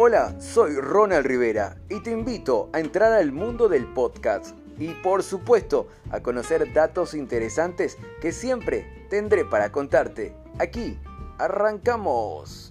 Hola, soy Ronald Rivera y te invito a entrar al mundo del podcast y por supuesto a conocer datos interesantes que siempre tendré para contarte. Aquí, arrancamos.